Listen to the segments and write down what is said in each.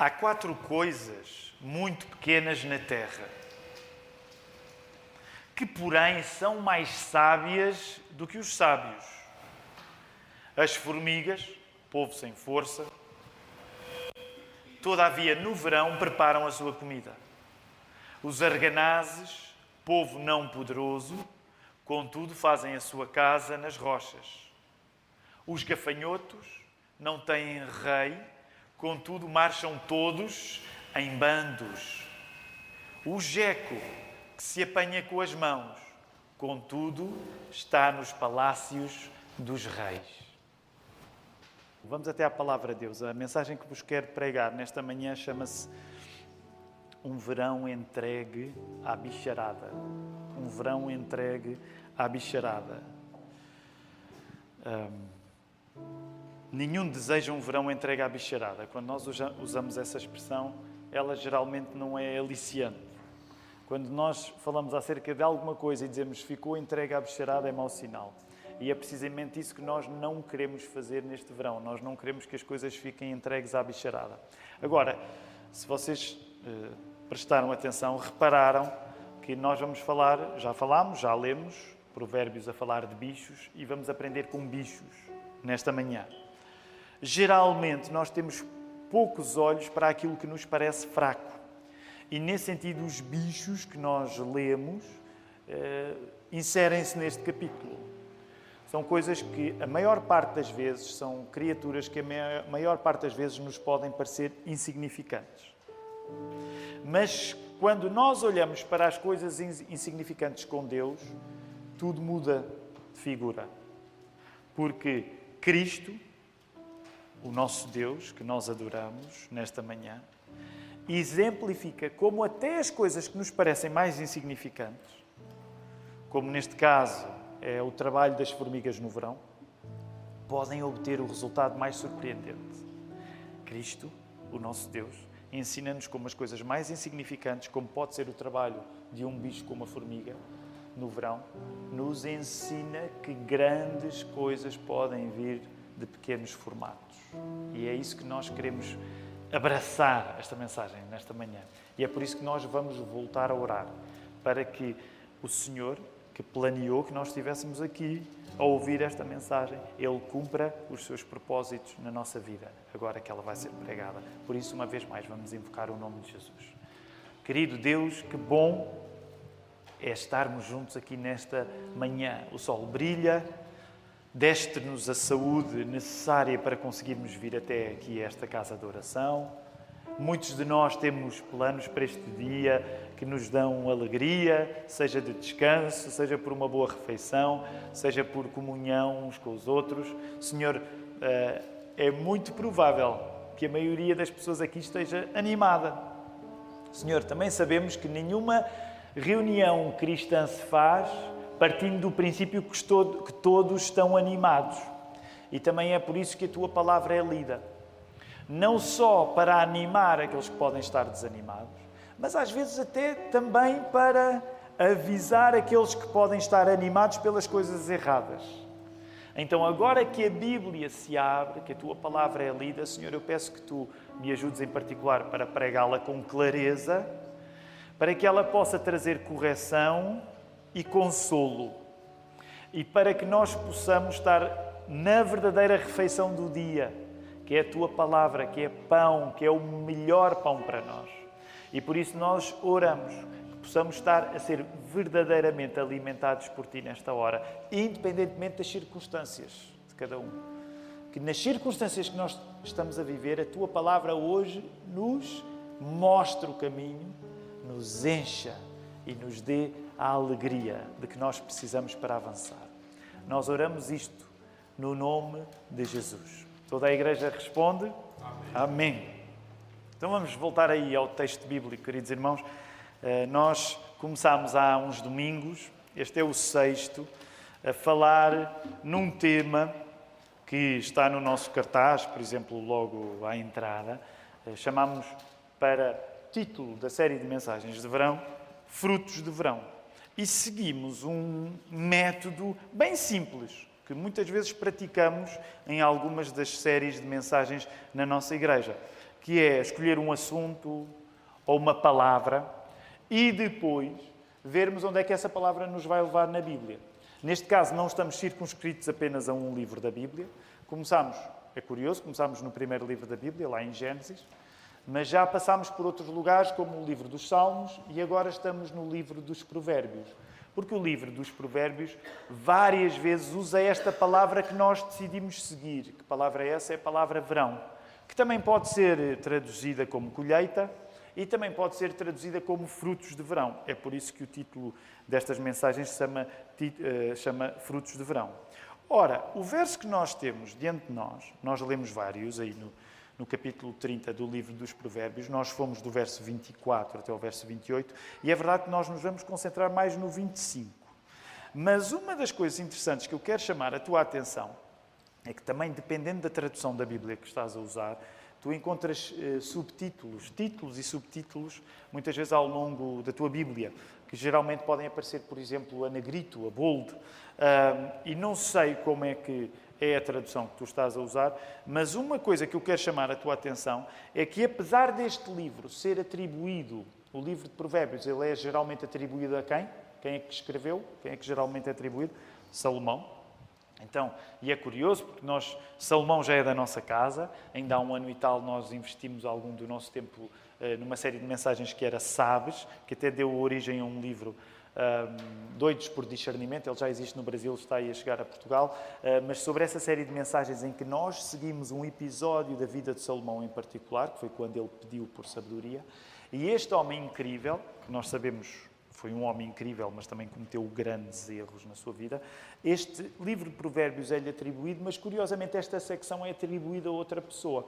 Há quatro coisas muito pequenas na terra que, porém, são mais sábias do que os sábios. As formigas, povo sem força, todavia no verão preparam a sua comida. Os arganazes, povo não poderoso, contudo fazem a sua casa nas rochas. Os gafanhotos não têm rei, contudo marcham todos em bandos. O geco, que se apanha com as mãos, contudo está nos palácios dos reis. Vamos até à palavra de Deus. A mensagem que vos quero pregar nesta manhã chama-se Um verão entregue à bicharada. Um verão entregue à bicharada. Um, nenhum deseja um verão entregue à bicharada. Quando nós usamos essa expressão, ela geralmente não é aliciante. Quando nós falamos acerca de alguma coisa e dizemos ficou entregue à bicharada, é mau sinal. E é precisamente isso que nós não queremos fazer neste verão. Nós não queremos que as coisas fiquem entregues à bicharada. Agora, se vocês eh, prestaram atenção, repararam que nós vamos falar, já falámos, já lemos provérbios a falar de bichos e vamos aprender com bichos nesta manhã. Geralmente nós temos poucos olhos para aquilo que nos parece fraco. E nesse sentido, os bichos que nós lemos eh, inserem-se neste capítulo. São coisas que a maior parte das vezes são criaturas que a maior parte das vezes nos podem parecer insignificantes. Mas quando nós olhamos para as coisas insignificantes com Deus, tudo muda de figura. Porque Cristo, o nosso Deus, que nós adoramos nesta manhã, exemplifica como até as coisas que nos parecem mais insignificantes, como neste caso é o trabalho das formigas no verão, podem obter o resultado mais surpreendente. Cristo, o nosso Deus, ensina-nos como as coisas mais insignificantes, como pode ser o trabalho de um bicho como a formiga no verão, nos ensina que grandes coisas podem vir de pequenos formatos. E é isso que nós queremos abraçar esta mensagem nesta manhã. E é por isso que nós vamos voltar a orar para que o Senhor que planeou que nós estivéssemos aqui a ouvir esta mensagem, Ele cumpra os seus propósitos na nossa vida, agora que ela vai ser pregada. Por isso, uma vez mais, vamos invocar o nome de Jesus. Querido Deus, que bom é estarmos juntos aqui nesta manhã. O sol brilha, deste-nos a saúde necessária para conseguirmos vir até aqui, a esta casa de oração. Muitos de nós temos planos para este dia que nos dão alegria, seja de descanso, seja por uma boa refeição, seja por comunhão uns com os outros. Senhor, eh, é muito provável que a maioria das pessoas aqui esteja animada. Senhor, também sabemos que nenhuma reunião cristã se faz partindo do princípio que todos estão animados. E também é por isso que a tua palavra é lida não só para animar aqueles que podem estar desanimados, mas às vezes até também para avisar aqueles que podem estar animados pelas coisas erradas. Então, agora que a Bíblia se abre, que a tua palavra é lida, Senhor, eu peço que tu me ajudes em particular para pregá-la com clareza, para que ela possa trazer correção e consolo, e para que nós possamos estar na verdadeira refeição do dia que é a tua palavra, que é pão, que é o melhor pão para nós. E por isso nós oramos que possamos estar a ser verdadeiramente alimentados por ti nesta hora, independentemente das circunstâncias de cada um. Que nas circunstâncias que nós estamos a viver, a tua palavra hoje nos mostre o caminho, nos encha e nos dê a alegria de que nós precisamos para avançar. Nós oramos isto no nome de Jesus. Toda a igreja responde: Amém. Amém. Então vamos voltar aí ao texto bíblico, queridos irmãos. Eh, nós começámos há uns domingos, este é o sexto, a falar num tema que está no nosso cartaz, por exemplo, logo à entrada. Eh, chamamos para título da série de mensagens de verão Frutos de Verão. E seguimos um método bem simples que muitas vezes praticamos em algumas das séries de mensagens na nossa igreja, que é escolher um assunto ou uma palavra e depois vermos onde é que essa palavra nos vai levar na Bíblia. Neste caso, não estamos circunscritos apenas a um livro da Bíblia. Começamos, é curioso, começamos no primeiro livro da Bíblia, lá em Gênesis, mas já passámos por outros lugares, como o livro dos Salmos, e agora estamos no livro dos Provérbios. Porque o livro dos Provérbios várias vezes usa esta palavra que nós decidimos seguir. Que palavra é essa? É a palavra verão, que também pode ser traduzida como colheita e também pode ser traduzida como frutos de verão. É por isso que o título destas mensagens chama, uh, chama Frutos de Verão. Ora, o verso que nós temos diante de nós, nós lemos vários aí no, no capítulo 30 do livro dos Provérbios, nós fomos do verso 24 até o verso 28, e é verdade que nós nos vamos concentrar mais no 25. Mas uma das coisas interessantes que eu quero chamar a tua atenção é que também, dependendo da tradução da Bíblia que estás a usar, tu encontras eh, subtítulos, títulos e subtítulos, muitas vezes ao longo da tua Bíblia, que geralmente podem aparecer, por exemplo, a negrito, a bold, e não sei como é que é a tradução que tu estás a usar, mas uma coisa que eu quero chamar a tua atenção é que, apesar deste livro ser atribuído, o livro de Provérbios, ele é geralmente atribuído a quem? Quem é que escreveu? Quem é que geralmente é atribuído? Salomão. Então, e é curioso porque nós, Salomão já é da nossa casa, ainda há um ano e tal nós investimos algum do nosso tempo eh, numa série de mensagens que era Sabes, que até deu origem a um livro um, Doidos por Discernimento, ele já existe no Brasil, está aí a chegar a Portugal, uh, mas sobre essa série de mensagens em que nós seguimos um episódio da vida de Salomão em particular, que foi quando ele pediu por sabedoria, e este homem incrível, que nós sabemos foi um homem incrível, mas também cometeu grandes erros na sua vida. Este livro de Provérbios é-lhe atribuído, mas curiosamente esta secção é atribuída a outra pessoa.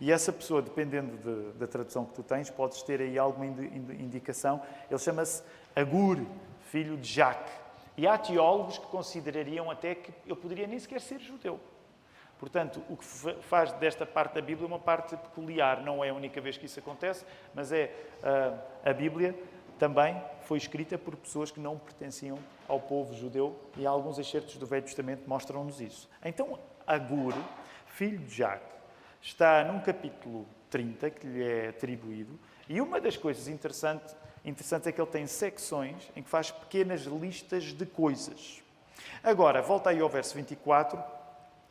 E essa pessoa, dependendo de, da tradução que tu tens, podes ter aí alguma indicação. Ele chama-se Agur, filho de Jaque. E há teólogos que considerariam até que ele poderia nem sequer ser judeu. Portanto, o que faz desta parte da Bíblia uma parte peculiar. Não é a única vez que isso acontece, mas é uh, a Bíblia também foi escrita por pessoas que não pertenciam ao povo judeu e alguns excertos do Velho Testamento mostram-nos isso. Então, Agur, filho de Jaque, está num capítulo 30 que lhe é atribuído e uma das coisas interessantes, interessantes é que ele tem secções em que faz pequenas listas de coisas. Agora, volta aí ao verso 24,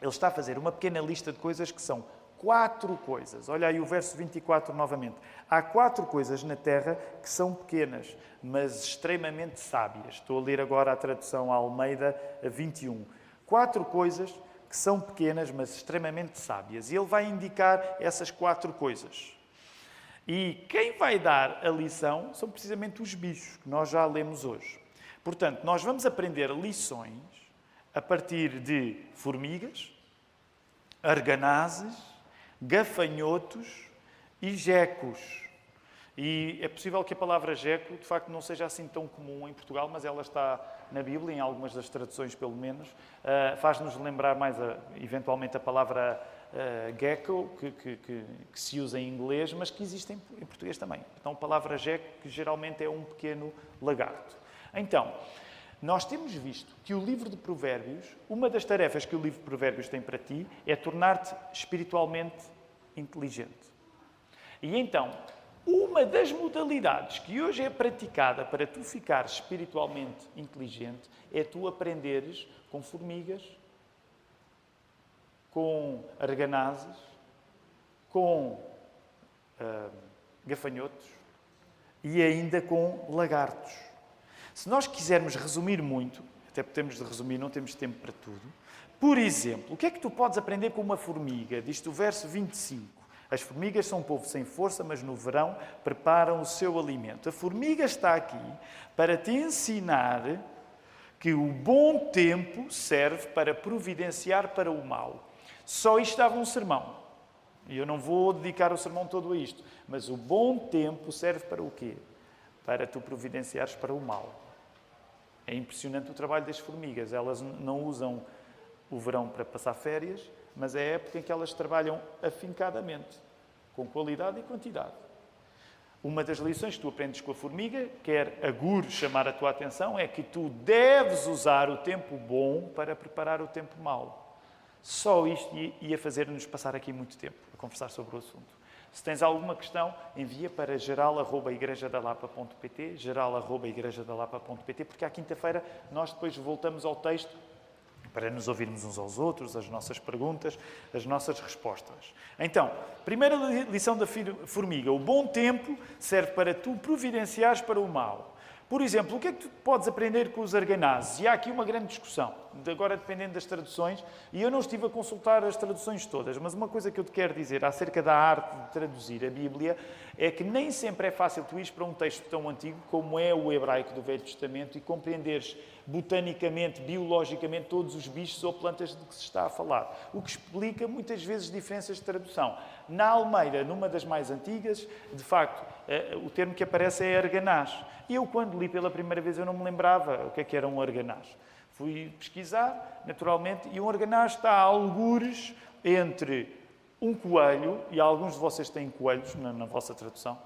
ele está a fazer uma pequena lista de coisas que são quatro coisas. Olha aí o verso 24 novamente. Há quatro coisas na terra que são pequenas, mas extremamente sábias. Estou a ler agora a tradução Almeida 21. Quatro coisas que são pequenas, mas extremamente sábias. E ele vai indicar essas quatro coisas. E quem vai dar a lição são precisamente os bichos, que nós já lemos hoje. Portanto, nós vamos aprender lições a partir de formigas, arganazes, gafanhotos e gecos. E é possível que a palavra geco, de facto, não seja assim tão comum em Portugal, mas ela está na Bíblia, em algumas das traduções pelo menos. Uh, Faz-nos lembrar mais, a, eventualmente, a palavra uh, gecko, que, que, que, que, se usa em inglês, mas que existe em, em português também. Então, a palavra geco, que geralmente é um pequeno lagarto. Então, nós temos visto que o livro de Provérbios, uma das tarefas que o livro de Provérbios tem para ti é tornar-te espiritualmente inteligente. E então, uma das modalidades que hoje é praticada para tu ficares espiritualmente inteligente é tu aprenderes com formigas, com arganazes, com uh, gafanhotos e ainda com lagartos. Se nós quisermos resumir muito, até de resumir, não temos tempo para tudo. Por exemplo, o que é que tu podes aprender com uma formiga? Diz o verso 25. As formigas são um povo sem força, mas no verão preparam o seu alimento. A formiga está aqui para te ensinar que o bom tempo serve para providenciar para o mal. Só isto dava um sermão. E eu não vou dedicar o sermão todo a isto. Mas o bom tempo serve para o quê? Para tu providenciares para o mal. É impressionante o trabalho das formigas. Elas não usam o verão para passar férias, mas é a época em que elas trabalham afincadamente, com qualidade e quantidade. Uma das lições que tu aprendes com a formiga, quer a Gur chamar a tua atenção, é que tu deves usar o tempo bom para preparar o tempo mau. Só isto ia fazer-nos passar aqui muito tempo a conversar sobre o assunto. Se tens alguma questão, envia para geral.igrejadalapa.pt, geral.igrejadalapa.pt, porque à quinta-feira nós depois voltamos ao texto para nos ouvirmos uns aos outros, as nossas perguntas, as nossas respostas. Então, primeira lição da formiga: o bom tempo serve para tu providenciares para o mal. Por exemplo, o que é que tu podes aprender com os arganazes? E há aqui uma grande discussão, agora dependendo das traduções, e eu não estive a consultar as traduções todas, mas uma coisa que eu te quero dizer acerca da arte de traduzir a Bíblia é que nem sempre é fácil tu ires para um texto tão antigo como é o hebraico do Velho Testamento e compreenderes botanicamente, biologicamente, todos os bichos ou plantas de que se está a falar, o que explica muitas vezes diferenças de tradução. Na Almeida, numa das mais antigas, de facto, eh, o termo que aparece é arganaz. E eu, quando li pela primeira vez, eu não me lembrava o que é que era um arganaz. Fui pesquisar, naturalmente, e um arganaz está a algures entre um coelho, e alguns de vocês têm coelhos na, na vossa tradução,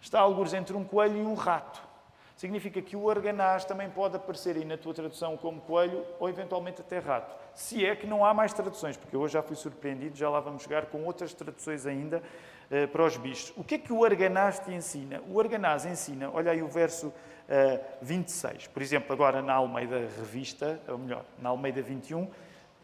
está a algures entre um coelho e um rato. Significa que o arganaz também pode aparecer aí na tua tradução como coelho ou eventualmente até rato. Se é que não há mais traduções, porque eu hoje já fui surpreendido, já lá vamos chegar com outras traduções ainda uh, para os bichos. O que é que o arganaz te ensina? O arganaz ensina, olha aí o verso uh, eh, 26, por exemplo, agora na Almeida Revista, ou melhor, na Almeida 21,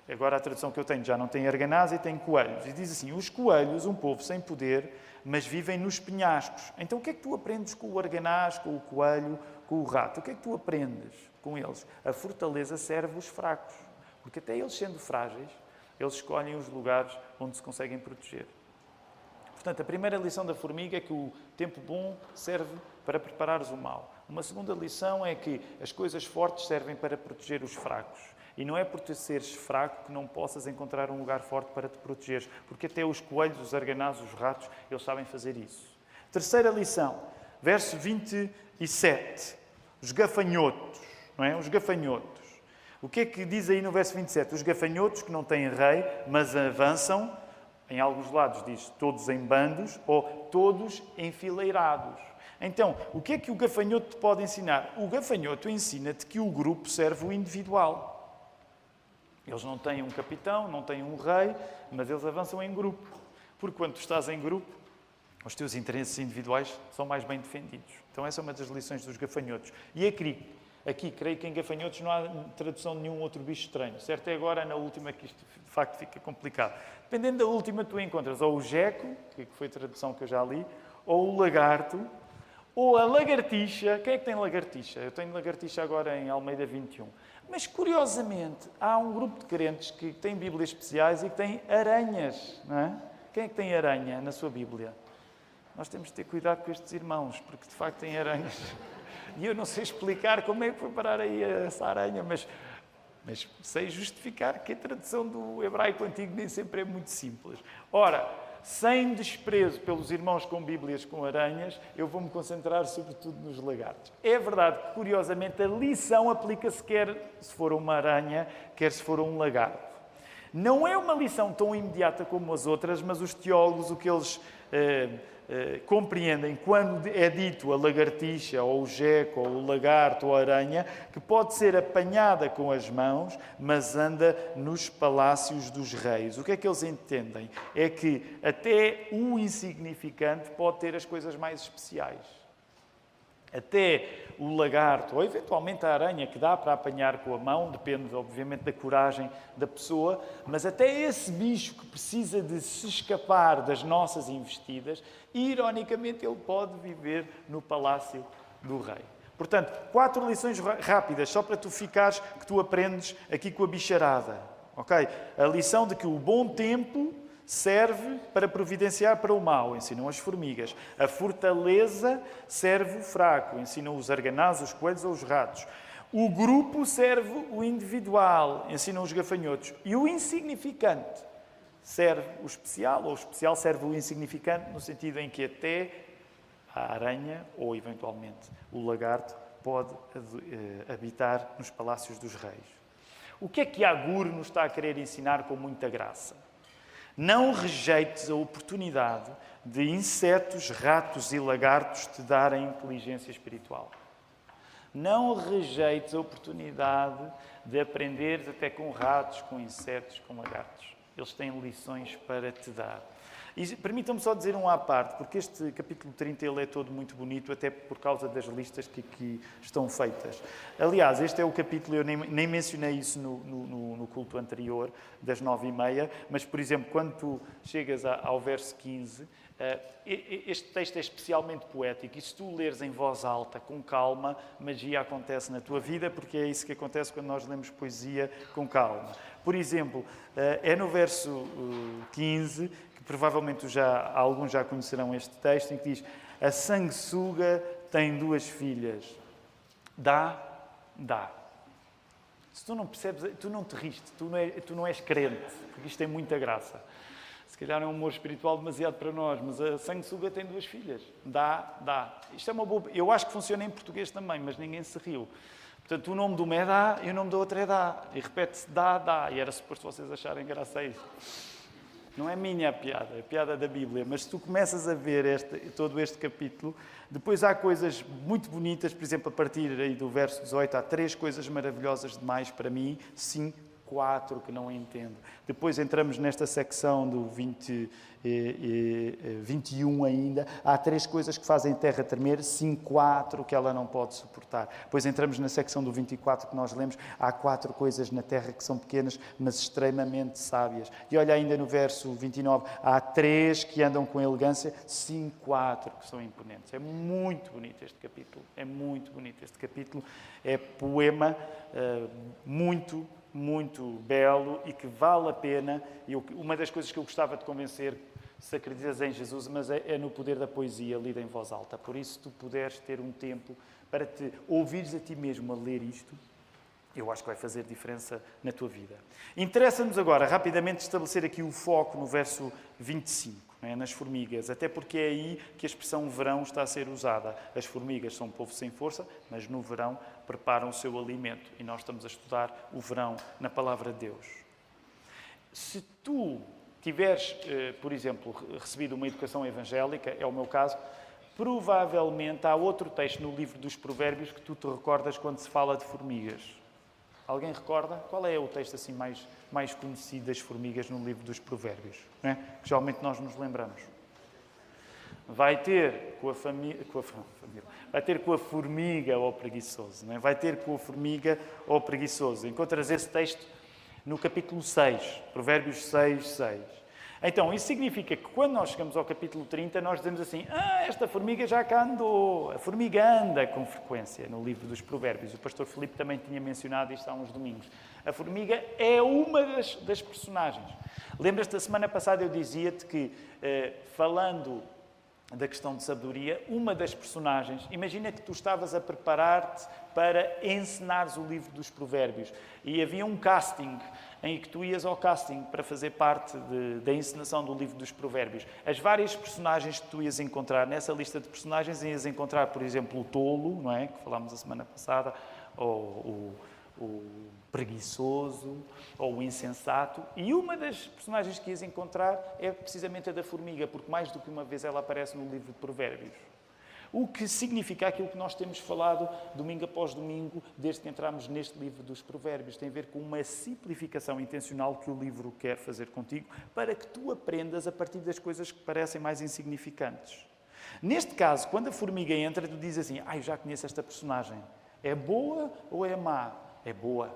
agora a tradução que eu tenho já não tem arganaz e tem coelhos. E diz assim: Os coelhos, um povo sem poder, mas vivem nos penhascos. Então o que é que tu aprendes com o arganaz, com o coelho, com o rato? O que é que tu aprendes com eles? A fortaleza serve os fracos, porque até eles sendo frágeis, eles escolhem os lugares onde se conseguem proteger. Portanto, a primeira lição da formiga é que o tempo bom serve para preparares o mal. Uma segunda lição é que as coisas fortes servem para proteger os fracos. E não é por te seres fraco que não possas encontrar um lugar forte para te protegeres, porque até os coelhos, os arganazos, os ratos, eles sabem fazer isso. Terceira lição, verso 27. Os gafanhotos, não é? Os gafanhotos. O que é que diz aí no verso 27? Os gafanhotos que não têm rei, mas avançam em alguns lados diz todos em bandos ou todos enfileirados. Então, o que é que o gafanhoto te pode ensinar? O gafanhoto ensina-te que o grupo serve o individual. Eles não têm um capitão, não têm um rei, mas eles avançam em grupo. Porque quando tu estás em grupo, os teus interesses individuais são mais bem defendidos. Então, essa é uma das lições dos gafanhotos. E aqui, aqui creio que em gafanhotos não há tradução de nenhum outro bicho estranho. Certo é agora na última que isto de facto fica complicado. Dependendo da última, tu encontras ou o geco, que foi a tradução que eu já li, ou o lagarto, ou a lagartixa. Quem é que tem lagartixa? Eu tenho lagartixa agora em Almeida 21. Mas, curiosamente, há um grupo de crentes que tem Bíblias especiais e que tem aranhas. Não é? Quem é que tem aranha na sua Bíblia? Nós temos de ter cuidado com estes irmãos, porque de facto têm aranhas. E eu não sei explicar como é que foi parar aí essa aranha, mas mas sei justificar que a tradução do hebraico antigo nem sempre é muito simples. Ora, sem desprezo pelos irmãos com Bíblias com aranhas, eu vou-me concentrar sobretudo nos lagartos. É verdade que, curiosamente, a lição aplica-se quer se for uma aranha, quer se for um lagarto. Não é uma lição tão imediata como as outras, mas os teólogos, o que eles. Eh, eh, compreendem quando é dito a lagartixa, ou o jeco, ou o lagarto, ou a aranha, que pode ser apanhada com as mãos, mas anda nos palácios dos reis. O que é que eles entendem? É que até o insignificante pode ter as coisas mais especiais. Até o lagarto, ou eventualmente a aranha, que dá para apanhar com a mão, depende, obviamente, da coragem da pessoa, mas até esse bicho que precisa de se escapar das nossas investidas, ironicamente, ele pode viver no palácio do rei. Portanto, quatro lições rápidas, só para tu ficares, que tu aprendes aqui com a bicharada. Ok? A lição de que o bom tempo serve para providenciar para o mal, ensinam as formigas. A fortaleza serve o fraco, ensinam os arganazes, os coelhos ou os ratos. O grupo serve o individual, ensinam os gafanhotos. E o insignificante serve o especial, ou o especial serve o insignificante, no sentido em que até a aranha, ou eventualmente o lagarto, pode eh, habitar nos palácios dos reis. O que é que Agur nos está a querer ensinar com muita graça? Não rejeites a oportunidade de insetos, ratos e lagartos te darem inteligência espiritual. Não rejeites a oportunidade de aprenderes até com ratos, com insetos, com lagartos. Eles têm lições para te dar. E permitam-me só dizer um à parte, porque este capítulo 30 ele é todo muito bonito, até por causa das listas que aqui estão feitas. Aliás, este é o capítulo, eu nem, nem mencionei isso no, no, no, culto anterior, das nove e meia, mas, por exemplo, quando tu chegas ao verso 15, eh, este texto é especialmente poético e se tu leres em voz alta, com calma, magia acontece na tua vida, porque é isso que acontece quando nós lemos poesia com calma. Por exemplo, eh, é no verso 15 que provavelmente já, alguns já conhecerão este texto, em que diz: A sanguessuga tem duas filhas. Dá, dá. Se tu não percebes, tu não te riste, tu não, é, tu não és crente, porque isto tem muita graça. Se calhar é um humor espiritual demasiado para nós, mas a sanguessuga tem duas filhas. Dá, dá. Isto é uma boa. Eu acho que funciona em português também, mas ninguém se riu. Portanto, o nome de uma é dá e o nome da outra é dá. E repete-se dá, dá. E era suposto vocês acharem graça a isso. Não é minha a piada, é a piada da Bíblia, mas se tu começas a ver este, todo este capítulo, depois há coisas muito bonitas, por exemplo, a partir aí do verso 18, há três coisas maravilhosas demais para mim, sim, quatro que não entendo. Depois entramos nesta secção do 20, eh, eh, 21 ainda. Há três coisas que fazem terra tremer, sim, quatro que ela não pode suportar. Depois entramos na secção do 24 que nós lemos. Há quatro coisas na terra que são pequenas, mas extremamente sábias. E olha ainda no verso 29, há três que andam com elegância, sim, quatro que são imponentes. É muito bonito este capítulo. É muito bonito este capítulo. É poema uh, muito muito belo e que vale a pena. E uma das coisas que eu gostava de convencer, se acreditas em Jesus, mas é, é no poder da poesia lida em voz alta. Por isso, tu puderes ter um tempo para te ouvires a ti mesmo a ler isto, eu acho que vai fazer diferença na tua vida. Interessa-nos agora rapidamente estabelecer aqui o foco no verso 25 é? nas formigas, até porque é aí que a expressão verão está a ser usada. As formigas são um povo sem força, mas no verão preparam o seu alimento e nós estamos a estudar o verão na palavra de Deus. Se tu tiveres, eh, por exemplo, recebido uma educação evangélica, é o meu caso, provavelmente há outro texto no livro dos Provérbios que tu te recordas quando se fala de formigas. Alguém recorda? Qual é o texto assim mais, mais conhecido das formigas no livro dos Provérbios? É? Que geralmente nós nos lembramos. Vai ter com a, família, com a família, vai ter com a formiga ou preguiçoso, é? vai ter com a formiga ou preguiçoso. Encontras esse texto no capítulo 6, Provérbios 6, 6. Então, isso significa que quando nós chegamos ao capítulo 30, nós dizemos assim: Ah, esta formiga já cá andou. A formiga anda com frequência no livro dos Provérbios. O pastor Filipe também tinha mencionado isto há uns domingos. A formiga é uma das, das personagens. Lembras-te da semana passada eu dizia-te que, eh, falando da questão de sabedoria, uma das personagens, imagina que tu estavas a preparar-te para ensinares o livro dos Provérbios e havia um casting em que tu ias ao casting para fazer parte de, da encenação do livro dos Provérbios. As várias personagens que tu ias encontrar nessa lista de personagens, ias encontrar, por exemplo, o tolo, não é? que falámos a semana passada, ou o, o preguiçoso, ou o insensato. E uma das personagens que ias encontrar é precisamente a da formiga, porque mais do que uma vez ela aparece no livro de Provérbios. O que significa aquilo que nós temos falado domingo após domingo, desde que entramos neste livro dos Provérbios. Tem a ver com uma simplificação intencional que o livro quer fazer contigo, para que tu aprendas a partir das coisas que parecem mais insignificantes. Neste caso, quando a formiga entra, tu dizes assim: Ah, eu já conheço esta personagem. É boa ou é má? É boa.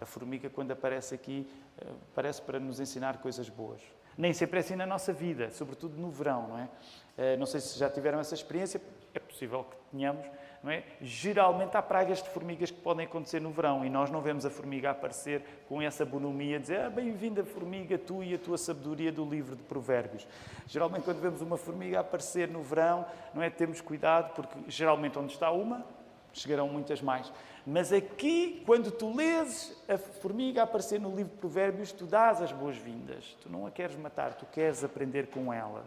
A formiga, quando aparece aqui, eh, parece para nos ensinar coisas boas. Nem sempre é assim na nossa vida, sobretudo no verão, não é? Eh, não sei se já tiveram essa experiência, é possível que tenhamos, não é? Geralmente há pragas de formigas que podem acontecer no verão e nós não vemos a formiga aparecer com essa bonomia, dizer ah, bem-vinda formiga, tu e a tua sabedoria do livro de Provérbios. Geralmente, quando vemos uma formiga aparecer no verão, não é? Temos cuidado, porque geralmente onde está uma, chegarão muitas mais. Mas aqui, quando tu lês a formiga aparecer no livro de Provérbios, tu dás as boas-vindas. Tu não a queres matar, tu queres aprender com ela.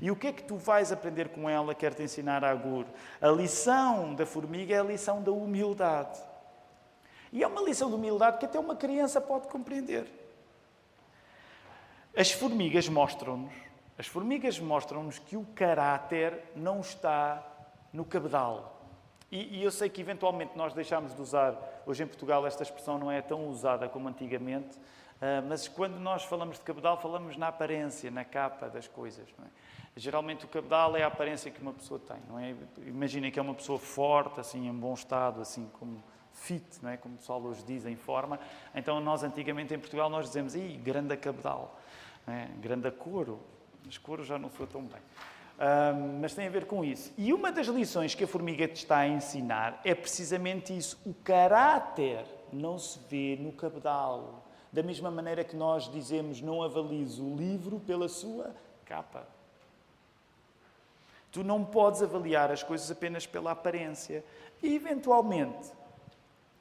E o que é que tu vais aprender com ela, quer te ensinar a Agur? A lição da formiga é a lição da humildade. E é uma lição de humildade que até uma criança pode compreender. As formigas mostram-nos, as formigas mostram-nos que o caráter não está no cabedal. E, e, eu sei que eventualmente nós deixámos de usar, hoje em Portugal esta expressão não é tão usada como antigamente, uh, mas quando nós falamos de cabedal, falamos na aparência, na capa das coisas. É? Geralmente o cabedal é a aparência que uma pessoa tem, não é? Imaginem que é uma pessoa forte, assim, em bom estado, assim como fit, não é? como o pessoal hoje diz, em forma. Então nós antigamente em Portugal nós dizemos, ih, grande cabedal, é? grande couro, mas couro já não sou tão bem. Um, mas tem a ver com isso. E uma das lições que a formiga te está a ensinar é precisamente isso. O caráter não se vê no cabedal. Da mesma maneira que nós dizemos, não avalies o livro pela sua capa. Tu não podes avaliar as coisas apenas pela aparência. E, eventualmente,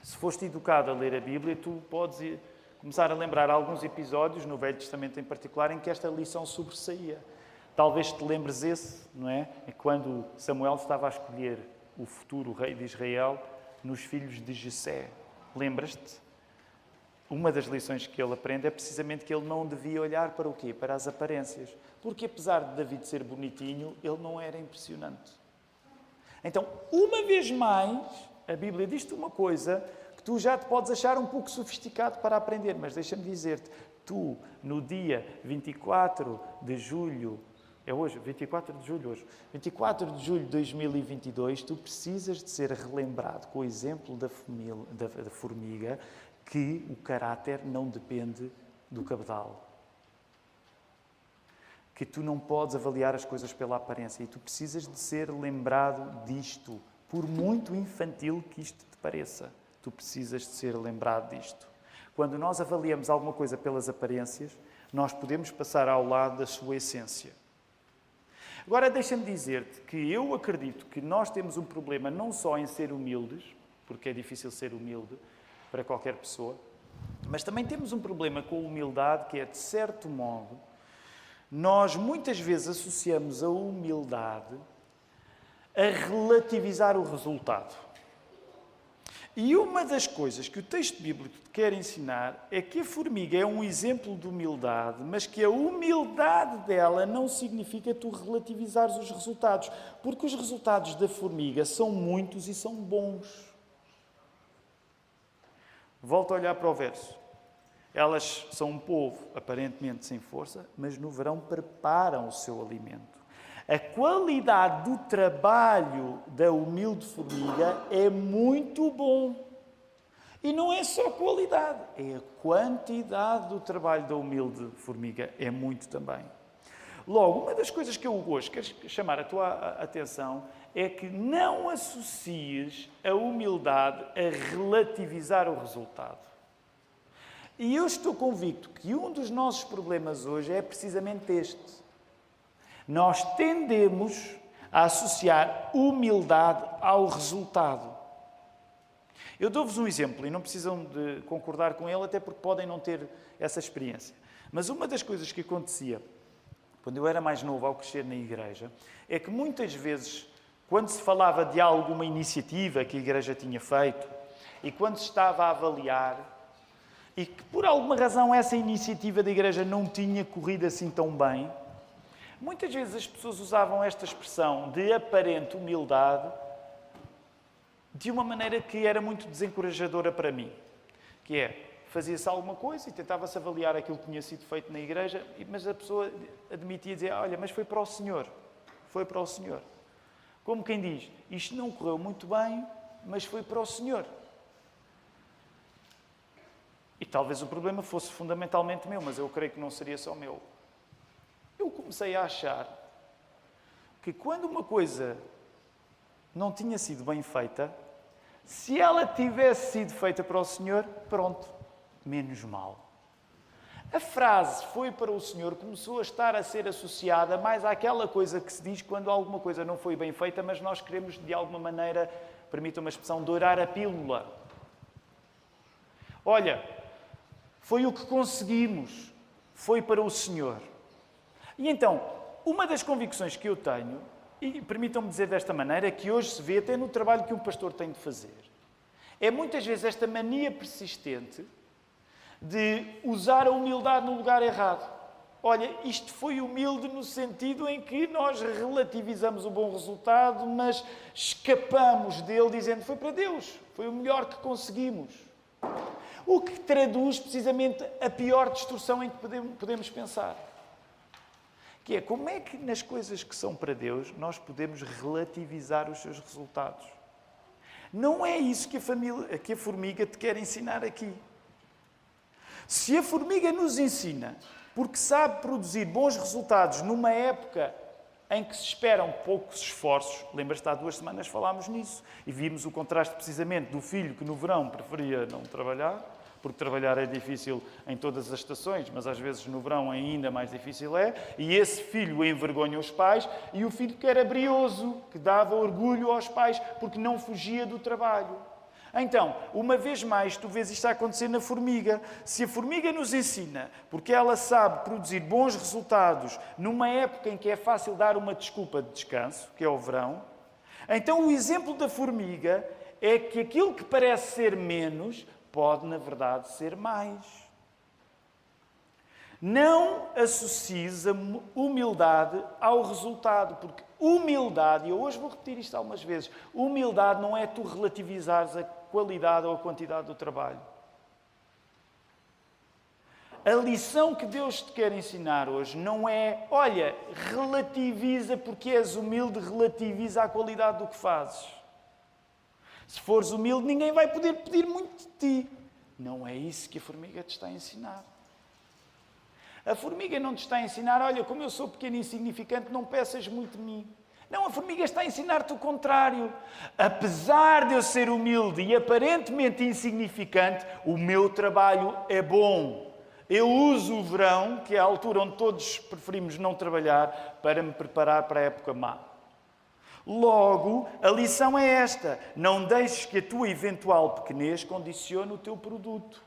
se foste educado a ler a Bíblia, tu podes começar a lembrar alguns episódios, no Velho Testamento em particular, em que esta lição sobressaía. Talvez te lembres esse, não é? É quando Samuel estava a escolher o futuro rei de Israel nos filhos de Jessé. Lembras-te? Uma das lições que ele aprende é precisamente que ele não devia olhar para o quê? Para as aparências. Porque apesar de David ser bonitinho, ele não era impressionante. Então, uma vez mais, a Bíblia diz-te uma coisa que tu já te podes achar um pouco sofisticado para aprender, mas deixa-me dizer-te, tu, no dia 24 de julho é hoje, 24 de julho hoje. 24 de julho de 2022, tu precisas de ser relembrado com o exemplo da, da, da formiga que o caráter não depende do cabedal. Que tu não podes avaliar as coisas pela aparência e tu precisas de ser lembrado disto, por muito infantil que isto te pareça. Tu precisas de ser lembrado disto. Quando nós avaliamos alguma coisa pelas aparências, nós podemos passar ao lado da sua essência. Agora, deixa-me dizer-te que eu acredito que nós temos um problema não só em ser humildes, porque é difícil ser humilde para qualquer pessoa, mas também temos um problema com a humildade que é, de certo modo, nós muitas vezes associamos a humildade a relativizar o resultado. E uma das coisas que o texto bíblico quer ensinar é que a formiga é um exemplo de humildade, mas que a humildade dela não significa tu relativizares os resultados, porque os resultados da formiga são muitos e são bons. Volto a olhar para o verso. Elas são um povo aparentemente sem força, mas no verão preparam o seu alimento. A qualidade do trabalho da humilde formiga é muito bom. E não é só qualidade, é a quantidade do trabalho da humilde formiga é muito também. Logo, uma das coisas que eu hoje quero chamar a tua atenção é que não associes a humildade a relativizar o resultado. E eu estou convicto que um dos nossos problemas hoje é precisamente este nós tendemos a associar humildade ao resultado. Eu dou-vos um exemplo e não precisam de concordar com ele, até porque podem não ter essa experiência. Mas uma das coisas que acontecia quando eu era mais novo ao crescer na igreja é que muitas vezes, quando se falava de alguma iniciativa que a igreja tinha feito e quando se estava a avaliar, e que por alguma razão essa iniciativa da igreja não tinha corrido assim tão bem, Muitas vezes as pessoas usavam esta expressão de aparente humildade de uma maneira que era muito desencorajadora para mim, que é fazia-se alguma coisa e tentava-se avaliar aquilo que tinha sido feito na igreja, mas a pessoa admitia dizer, olha, mas foi para o Senhor, foi para o Senhor. Como quem diz, isto não correu muito bem, mas foi para o Senhor. E talvez o problema fosse fundamentalmente meu, mas eu creio que não seria só meu eu comecei a achar que quando uma coisa não tinha sido bem feita, se ela tivesse sido feita para o Senhor, pronto, menos mal. A frase foi para o Senhor começou a estar a ser associada mais àquela coisa que se diz quando alguma coisa não foi bem feita, mas nós queremos de alguma maneira, permita uma expressão, dourar a pílula. Olha, foi o que conseguimos, foi para o Senhor. E então, uma das convicções que eu tenho, e permitam-me dizer desta maneira, que hoje se vê até no trabalho que um pastor tem de fazer, é muitas vezes esta mania persistente de usar a humildade no lugar errado. Olha, isto foi humilde no sentido em que nós relativizamos o bom resultado, mas escapamos dele dizendo foi para Deus, foi o melhor que conseguimos. O que traduz precisamente a pior distorção em que podemos pensar. Que é como é que nas coisas que são para Deus nós podemos relativizar os seus resultados. Não é isso que a, família, que a formiga te quer ensinar aqui. Se a formiga nos ensina porque sabe produzir bons resultados numa época em que se esperam poucos esforços. Lembras-te, há duas semanas falámos nisso e vimos o contraste precisamente do filho que no verão preferia não trabalhar, porque trabalhar é difícil em todas as estações, mas às vezes no verão ainda mais difícil é, e esse filho envergonha os pais, e o filho que era brioso, que dava orgulho aos pais porque não fugia do trabalho. Então, uma vez mais, tu vês isto a acontecer na formiga. Se a formiga nos ensina, porque ela sabe produzir bons resultados numa época em que é fácil dar uma desculpa de descanso, que é o verão, então o exemplo da formiga é que aquilo que parece ser menos pode, na verdade, ser mais. Não associes a humildade ao resultado, porque humildade, e eu hoje vou repetir isto algumas vezes, humildade não é tu relativizares a qualidade ou a quantidade do trabalho. A lição que Deus te quer ensinar hoje não é, olha, relativiza porque és humilde, relativiza a qualidade do que fazes. Se fores humilde, ninguém vai poder pedir muito de ti. Não é isso que a formiga te está a ensinar. A formiga não te está a ensinar, olha, como eu sou pequeno e insignificante, não peças muito de mim. Não, a formiga está a ensinar-te o contrário. Apesar de eu ser humilde e aparentemente insignificante, o meu trabalho é bom. Eu uso o verão, que é a altura onde todos preferimos não trabalhar, para me preparar para a época má. Logo, a lição é esta: não deixes que a tua eventual pequenez condicione o teu produto.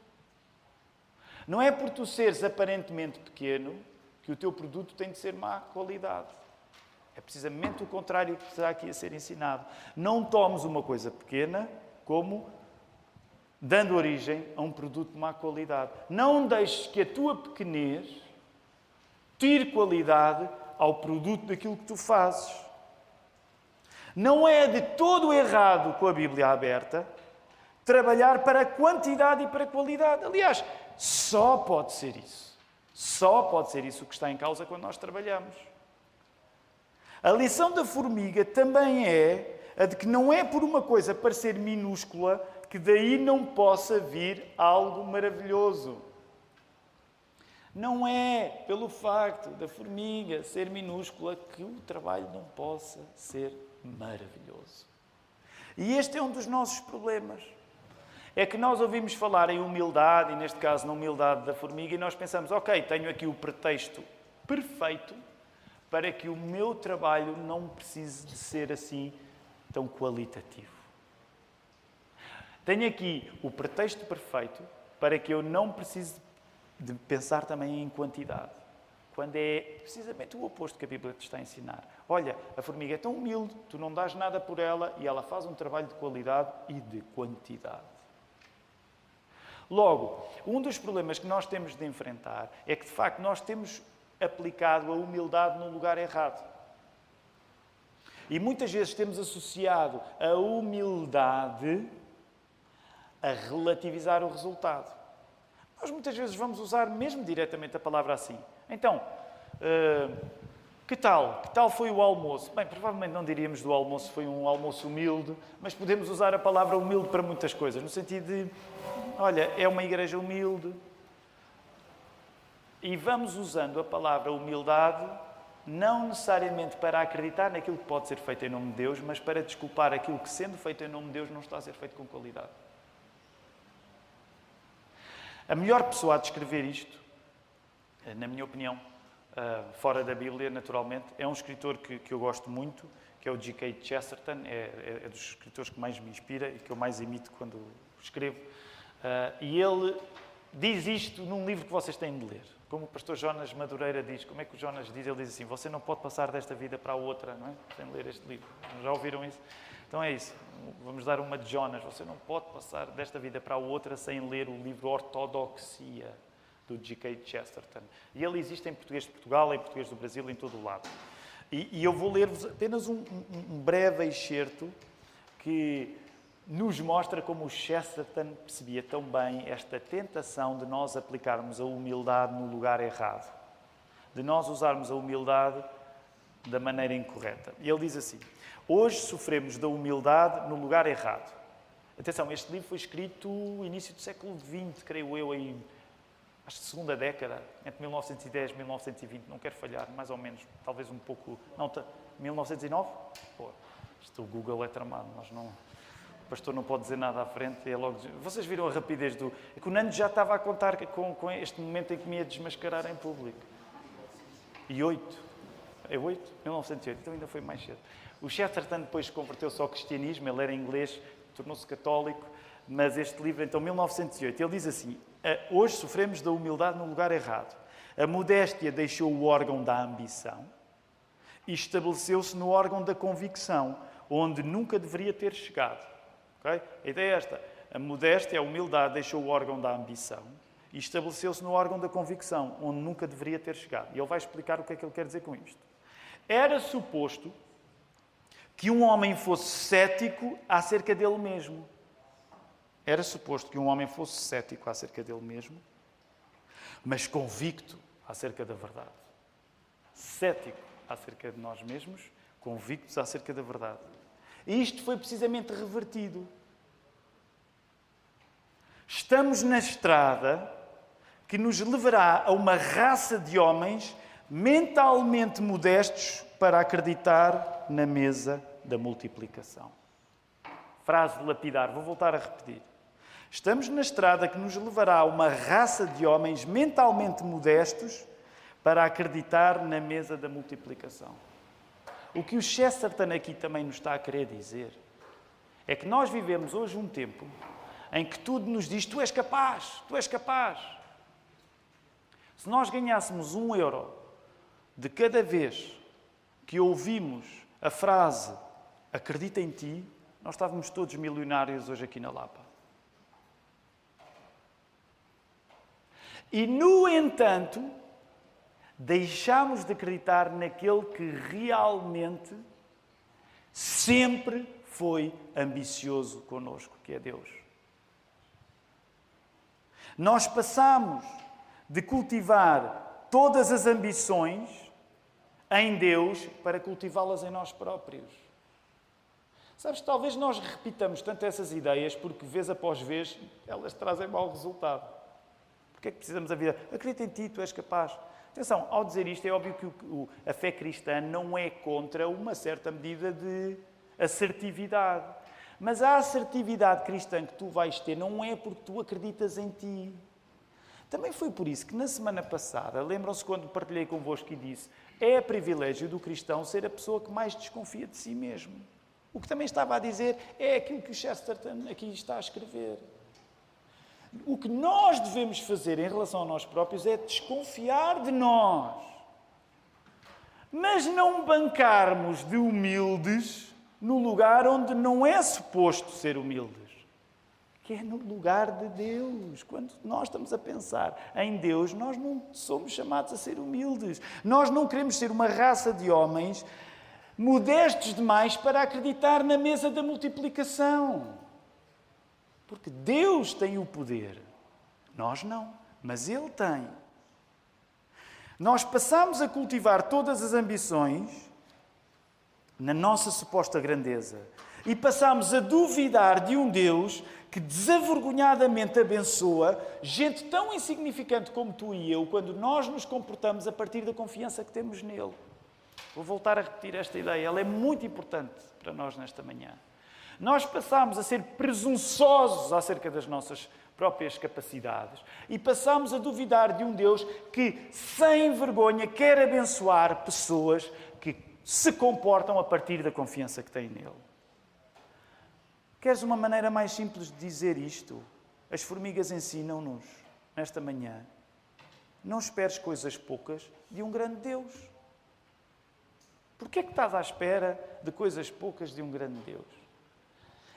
Não é por tu seres aparentemente pequeno que o teu produto tem de ser má qualidade. É precisamente o contrário que está aqui a ser ensinado. Não tomes uma coisa pequena como dando origem a um produto de má qualidade. Não deixes que a tua pequenez tire qualidade ao produto daquilo que tu fazes. Não é de todo errado com a Bíblia aberta trabalhar para a quantidade e para a qualidade. Aliás, só pode ser isso. Só pode ser isso o que está em causa quando nós trabalhamos. A lição da formiga também é a de que não é por uma coisa parecer minúscula que daí não possa vir algo maravilhoso. Não é pelo facto da formiga ser minúscula que o trabalho não possa ser maravilhoso. E este é um dos nossos problemas. É que nós ouvimos falar em humildade, e neste caso na humildade da formiga, e nós pensamos, ok, tenho aqui o pretexto perfeito para que o meu trabalho não precise de ser assim tão qualitativo. Tenho aqui o pretexto perfeito para que eu não precise de pensar também em quantidade, quando é precisamente o oposto que a Bíblia te está a ensinar. Olha, a formiga é tão humilde, tu não dás nada por ela e ela faz um trabalho de qualidade e de quantidade. Logo, um dos problemas que nós temos de enfrentar é que, de facto, nós temos aplicado a humildade no lugar errado. E muitas vezes temos associado a humildade a relativizar o resultado. Nós muitas vezes vamos usar mesmo diretamente a palavra assim. Então, uh, que tal? Que tal foi o almoço? Bem, provavelmente não diríamos do almoço foi um almoço humilde, mas podemos usar a palavra humilde para muitas coisas, no sentido de, olha, é uma igreja humilde, e vamos usando a palavra humildade não necessariamente para acreditar naquilo que pode ser feito em nome de Deus, mas para desculpar aquilo que, sendo feito em nome de Deus, não está a ser feito com qualidade. A melhor pessoa a descrever isto, na minha opinião, eh, fora da Bíblia, naturalmente, é um escritor que, que eu gosto muito, que é o G.K. Chesterton, é, é, é, dos escritores que mais me inspira e que eu mais imito quando escrevo. Eh, e ele diz isto num livro que vocês têm de ler. Como o pastor Jonas Madureira diz, como é que o Jonas diz? Ele diz assim: Você não pode passar desta vida para a outra, não é? Sem ler este livro. Já ouviram isso? Então é isso. Vamos dar uma de Jonas. Você não pode passar desta vida para a outra sem ler o livro Ortodoxia do G.K. Chesterton. E ele existe em português de Portugal, em português do Brasil, em todo o lado. E, e eu vou ler-vos apenas um, um, breve excerto que nos mostra como o Chesterton percebia tão bem esta tentação de nós aplicarmos a humildade no lugar errado, de nós usarmos a humildade da maneira incorreta. E ele diz assim: Hoje sofremos da humildade no lugar errado. Atenção, este livro foi escrito no início do século XX, creio eu, em acho que segunda década, entre 1910 e 1920, não quero falhar, mais ou menos, talvez um pouco. Não, 1909? Pô, isto o Google é tramado, nós não. O pastor não pode dizer nada à frente, é logo. Vocês viram a rapidez do. É que o Nando já estava a contar com, com este momento em que me ia desmascarar em público. E 8. É 8? 1908, então ainda foi mais cedo. O Chesterton depois converteu-se ao cristianismo, ele era inglês, tornou-se católico, mas este livro, então, 1908, ele diz assim: Hoje sofremos da humildade no lugar errado. A modéstia deixou o órgão da ambição e estabeleceu-se no órgão da convicção, onde nunca deveria ter chegado. Okay? A ideia é esta: a modéstia, a humildade deixou o órgão da ambição e estabeleceu-se no órgão da convicção, onde nunca deveria ter chegado. E ele vai explicar o que é que ele quer dizer com isto. Era suposto que um homem fosse cético acerca dele mesmo. Era suposto que um homem fosse cético acerca dele mesmo, mas convicto acerca da verdade. Cético acerca de nós mesmos, convictos acerca da verdade. E isto foi precisamente revertido. Estamos na estrada que nos levará a uma raça de homens mentalmente modestos para acreditar na mesa da multiplicação. Frase lapidar, vou voltar a repetir. Estamos na estrada que nos levará a uma raça de homens mentalmente modestos para acreditar na mesa da multiplicação. O que o Chesterton aqui também nos está a querer dizer é que nós vivemos hoje um tempo em que tudo nos diz: tu és capaz, tu és capaz. Se nós ganhássemos um euro de cada vez que ouvimos a frase acredita em ti, nós estávamos todos milionários hoje aqui na Lapa. E, no entanto, deixamos de acreditar naquele que realmente sempre foi ambicioso conosco, que é Deus. Nós passamos de cultivar todas as ambições em Deus para cultivá-las em nós próprios. Sabes, talvez nós repitamos tanto essas ideias porque, vez após vez, elas trazem mau resultado. Porquê é que precisamos da vida? Acredita em ti, tu és capaz. Atenção, ao dizer isto, é óbvio que a fé cristã não é contra uma certa medida de assertividade. Mas a assertividade cristã que tu vais ter não é porque tu acreditas em ti. Também foi por isso que na semana passada, lembram-se quando partilhei convosco e disse: é privilégio do cristão ser a pessoa que mais desconfia de si mesmo. O que também estava a dizer é aquilo que o Chesterton aqui está a escrever. O que nós devemos fazer em relação a nós próprios é desconfiar de nós, mas não bancarmos de humildes no lugar onde não é suposto ser humildes, que é no lugar de Deus. Quando nós estamos a pensar em Deus, nós não somos chamados a ser humildes. Nós não queremos ser uma raça de homens modestos demais para acreditar na mesa da multiplicação. Porque Deus tem o poder. Nós não, mas Ele tem. Nós passamos a cultivar todas as ambições na nossa suposta grandeza e passamos a duvidar de um Deus que desavergonhadamente abençoa gente tão insignificante como tu e eu quando nós nos comportamos a partir da confiança que temos nele. Vou voltar a repetir esta ideia, ela é muito importante para nós nesta manhã. Nós passamos a ser presunçosos acerca das nossas próprias capacidades e passamos a duvidar de um Deus que, sem vergonha, quer abençoar pessoas que se comportam a partir da confiança que têm nele. Queres uma maneira mais simples de dizer isto? As formigas ensinam-nos, nesta manhã, não esperes coisas poucas de um grande Deus. Porquê é que estás à espera de coisas poucas de um grande Deus?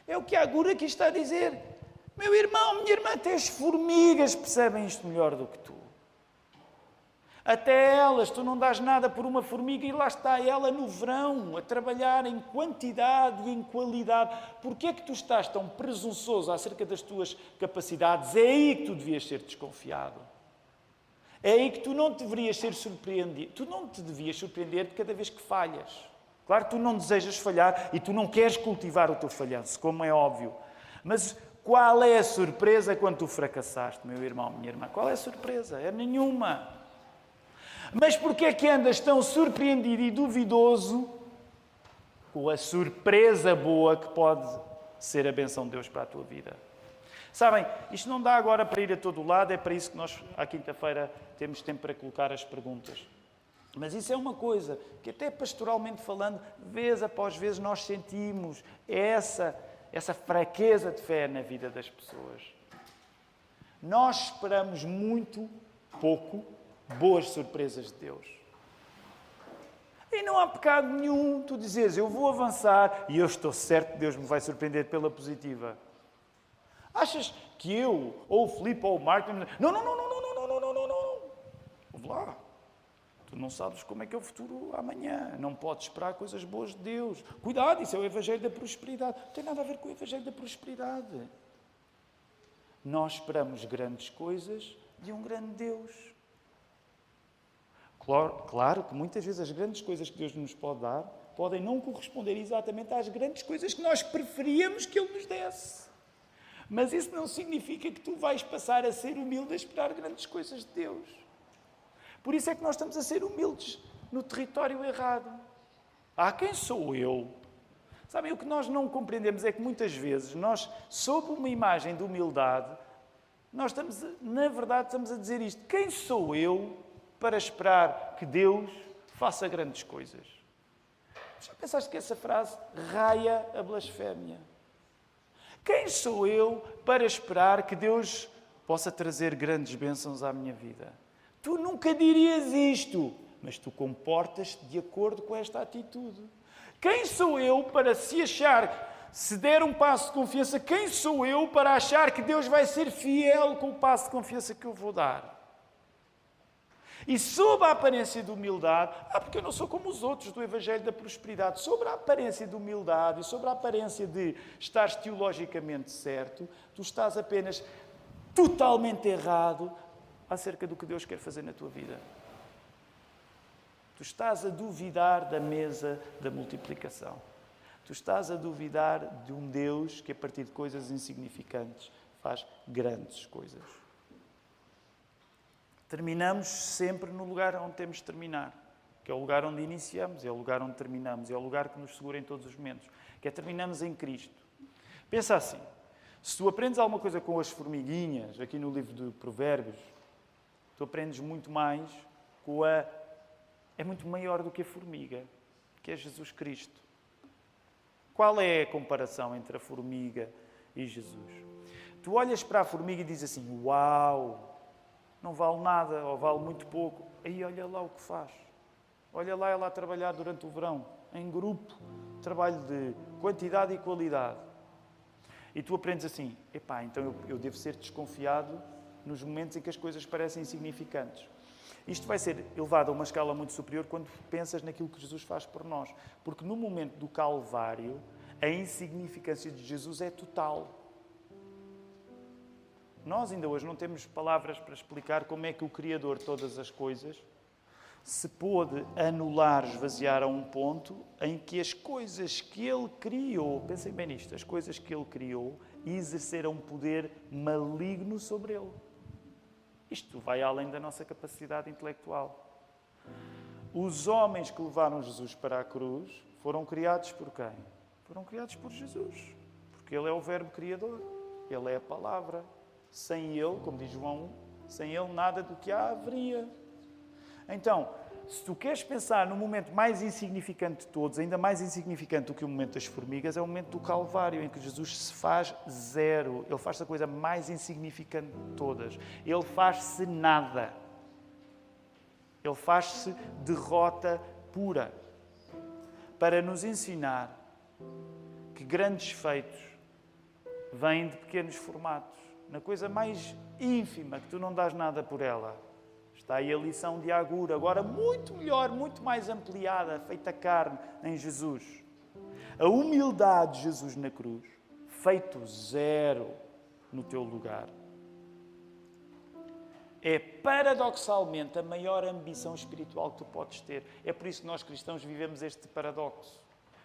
É o que a Agura aqui está a dizer. Meu irmão, minha irmã, até as formigas percebem isto melhor do que tu. Até elas, tu não dás nada por uma formiga e lá está ela no verão, a trabalhar em quantidade e em qualidade. Porquê é que tu estás tão presunçoso acerca das tuas capacidades? É aí que tu devias ser desconfiado. É aí que tu não deverias ser surpreendido. Tu não te devias surpreender de cada vez que falhas. Claro tu não desejas falhar e tu não queres cultivar o teu falhanço, como é óbvio. Mas qual é a surpresa quando tu fracassaste, meu irmão, minha irmã? Qual é a surpresa? É nenhuma. Mas porquê é que andas tão surpreendido e duvidoso com a surpresa boa que pode ser a benção de Deus para a tua vida? Sabem, isto não dá agora para ir a todo lado, é para isso que nós, à quinta-feira, temos tempo para colocar as perguntas. Mas isso é uma coisa que, até pastoralmente falando, vez após vez nós sentimos essa, essa fraqueza de fé na vida das pessoas. Nós esperamos muito pouco boas surpresas de Deus. E não há pecado nenhum tu dizes, eu vou avançar e eu estou certo que Deus me vai surpreender pela positiva. Achas que eu, ou o Filipe, ou o Marco, não, não, não, não Tu não sabes como é que é o futuro amanhã. Não podes esperar coisas boas de Deus. Cuidado, isso é o Evangelho da Prosperidade. Não tem nada a ver com o Evangelho da Prosperidade. Nós esperamos grandes coisas de um grande Deus. Claro, claro que muitas vezes as grandes coisas que Deus nos pode dar podem não corresponder exatamente às grandes coisas que nós preferíamos que Ele nos desse. Mas isso não significa que tu vais passar a ser humilde a esperar grandes coisas de Deus. Por isso é que nós estamos a ser humildes no território errado. Ah, quem sou eu? Sabem, o que nós não compreendemos é que muitas vezes nós, sob uma imagem de humildade, nós estamos, na verdade, estamos a dizer isto: quem sou eu para esperar que Deus faça grandes coisas. Já pensaste que essa frase raia a blasfémia? Quem sou eu para esperar que Deus possa trazer grandes bênçãos à minha vida? Tu nunca dirias isto, mas tu comportas-te de acordo com esta atitude. Quem sou eu para se achar, se der um passo de confiança, quem sou eu para achar que Deus vai ser fiel com o passo de confiança que eu vou dar? E sob a aparência de humildade, ah, porque eu não sou como os outros do Evangelho da Prosperidade, sobre a aparência de humildade e sobre a aparência de estar teologicamente certo, tu estás apenas totalmente errado acerca do que Deus quer fazer na tua vida. Tu estás a duvidar da mesa da multiplicação. Tu estás a duvidar de um Deus que, a partir de coisas insignificantes, faz grandes coisas. Terminamos sempre no lugar onde temos de terminar, que é o lugar onde iniciamos, é o lugar onde terminamos, é o lugar que nos segura em todos os momentos, que é terminamos em Cristo. Pensa assim: se tu aprendes alguma coisa com as formiguinhas, aqui no livro de Provérbios, tu aprendes muito mais com a. É muito maior do que a formiga, que é Jesus Cristo. Qual é a comparação entre a formiga e Jesus? Tu olhas para a formiga e dizes assim: Uau! não vale nada ou vale muito pouco. Aí olha lá o que faz. Olha lá ela a trabalhar durante o verão, em grupo, trabalho de quantidade e qualidade. E tu aprendes assim: epá, então eu, eu devo ser desconfiado nos momentos em que as coisas parecem insignificantes. Isto vai ser elevado a uma escala muito superior quando pensas naquilo que Jesus faz por nós. Porque no momento do Calvário, a insignificância de Jesus é total. Nós ainda hoje não temos palavras para explicar como é que o Criador de todas as coisas se pôde anular, esvaziar a um ponto em que as coisas que ele criou, pensem bem nisto, as coisas que ele criou exerceram um poder maligno sobre ele. Isto vai além da nossa capacidade intelectual. Os homens que levaram Jesus para a cruz foram criados por quem? Foram criados por Jesus. Porque Ele é o Verbo Criador. Ele é a palavra. Sem Ele, como diz João, sem Ele nada do que há haveria. Então, se tu queres pensar no momento mais insignificante de todos, ainda mais insignificante do que o momento das formigas, é o momento do Calvário, em que Jesus se faz zero. Ele faz a coisa mais insignificante de todas. Ele faz-se nada. Ele faz-se derrota pura. Para nos ensinar que grandes feitos vêm de pequenos formatos na coisa mais ínfima, que tu não dás nada por ela, Está aí a lição de Agur, agora muito melhor, muito mais ampliada, feita carne em Jesus. A humildade de Jesus na cruz, feito zero no teu lugar. É paradoxalmente a maior ambição espiritual que tu podes ter. É por isso que nós cristãos vivemos este paradoxo.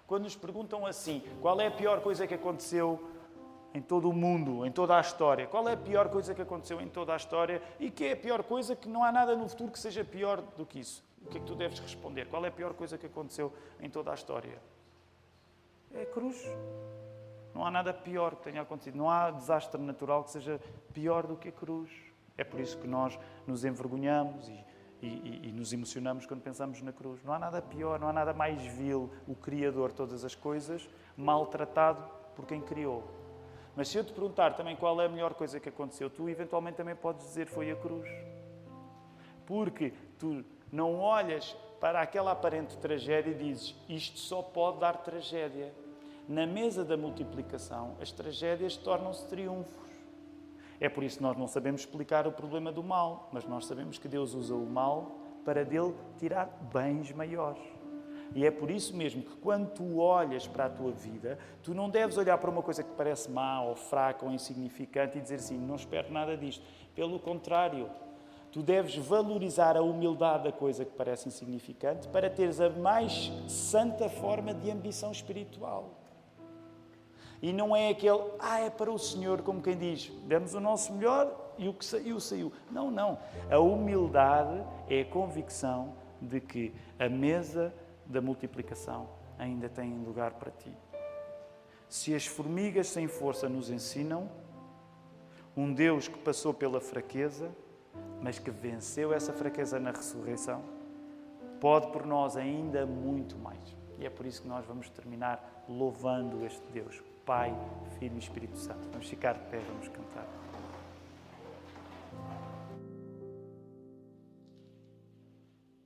Quando nos perguntam assim, qual é a pior coisa que aconteceu em todo o mundo, em toda a história? Qual é a pior coisa que aconteceu em toda a história? E que é a pior coisa que não há nada no futuro que seja pior do que isso? O que é que tu deves responder? Qual é a pior coisa que aconteceu em toda a história? É a cruz. Não há nada pior que tenha acontecido. Não há desastre natural que seja pior do que a cruz. É por isso que nós nos envergonhamos e, e, e, nos emocionamos quando pensamos na cruz. Não há nada pior, não há nada mais vil, o Criador de todas as coisas, maltratado por quem criou. Mas se eu te perguntar também qual é a melhor coisa que aconteceu, tu eventualmente também podes dizer foi a cruz. Porque tu não olhas para aquela aparente tragédia e dizes isto só pode dar tragédia. Na mesa da multiplicação, as tragédias tornam-se triunfos. É por isso que nós não sabemos explicar o problema do mal, mas nós sabemos que Deus usa o mal para dele tirar bens maiores. E é por isso mesmo que quando tu olhas para a tua vida, tu não deves olhar para uma coisa que parece má ou fraca ou insignificante e dizer assim, não espero nada disto. Pelo contrário, tu deves valorizar a humildade da coisa que parece insignificante para teres a mais santa forma de ambição espiritual. E não é aquele, ah, é para o Senhor, como quem diz, demos o nosso melhor e o que saiu, saiu. Não, não. A humildade é a convicção de que a mesa da multiplicação ainda tem lugar para ti. Se as formigas sem força nos ensinam, um Deus que passou pela fraqueza, mas que venceu essa fraqueza na ressurreição, pode por nós ainda muito mais. E é por isso que nós vamos terminar louvando este Deus. Pai, Filho e Espírito Santo. Vamos ficar de pé, vamos cantar.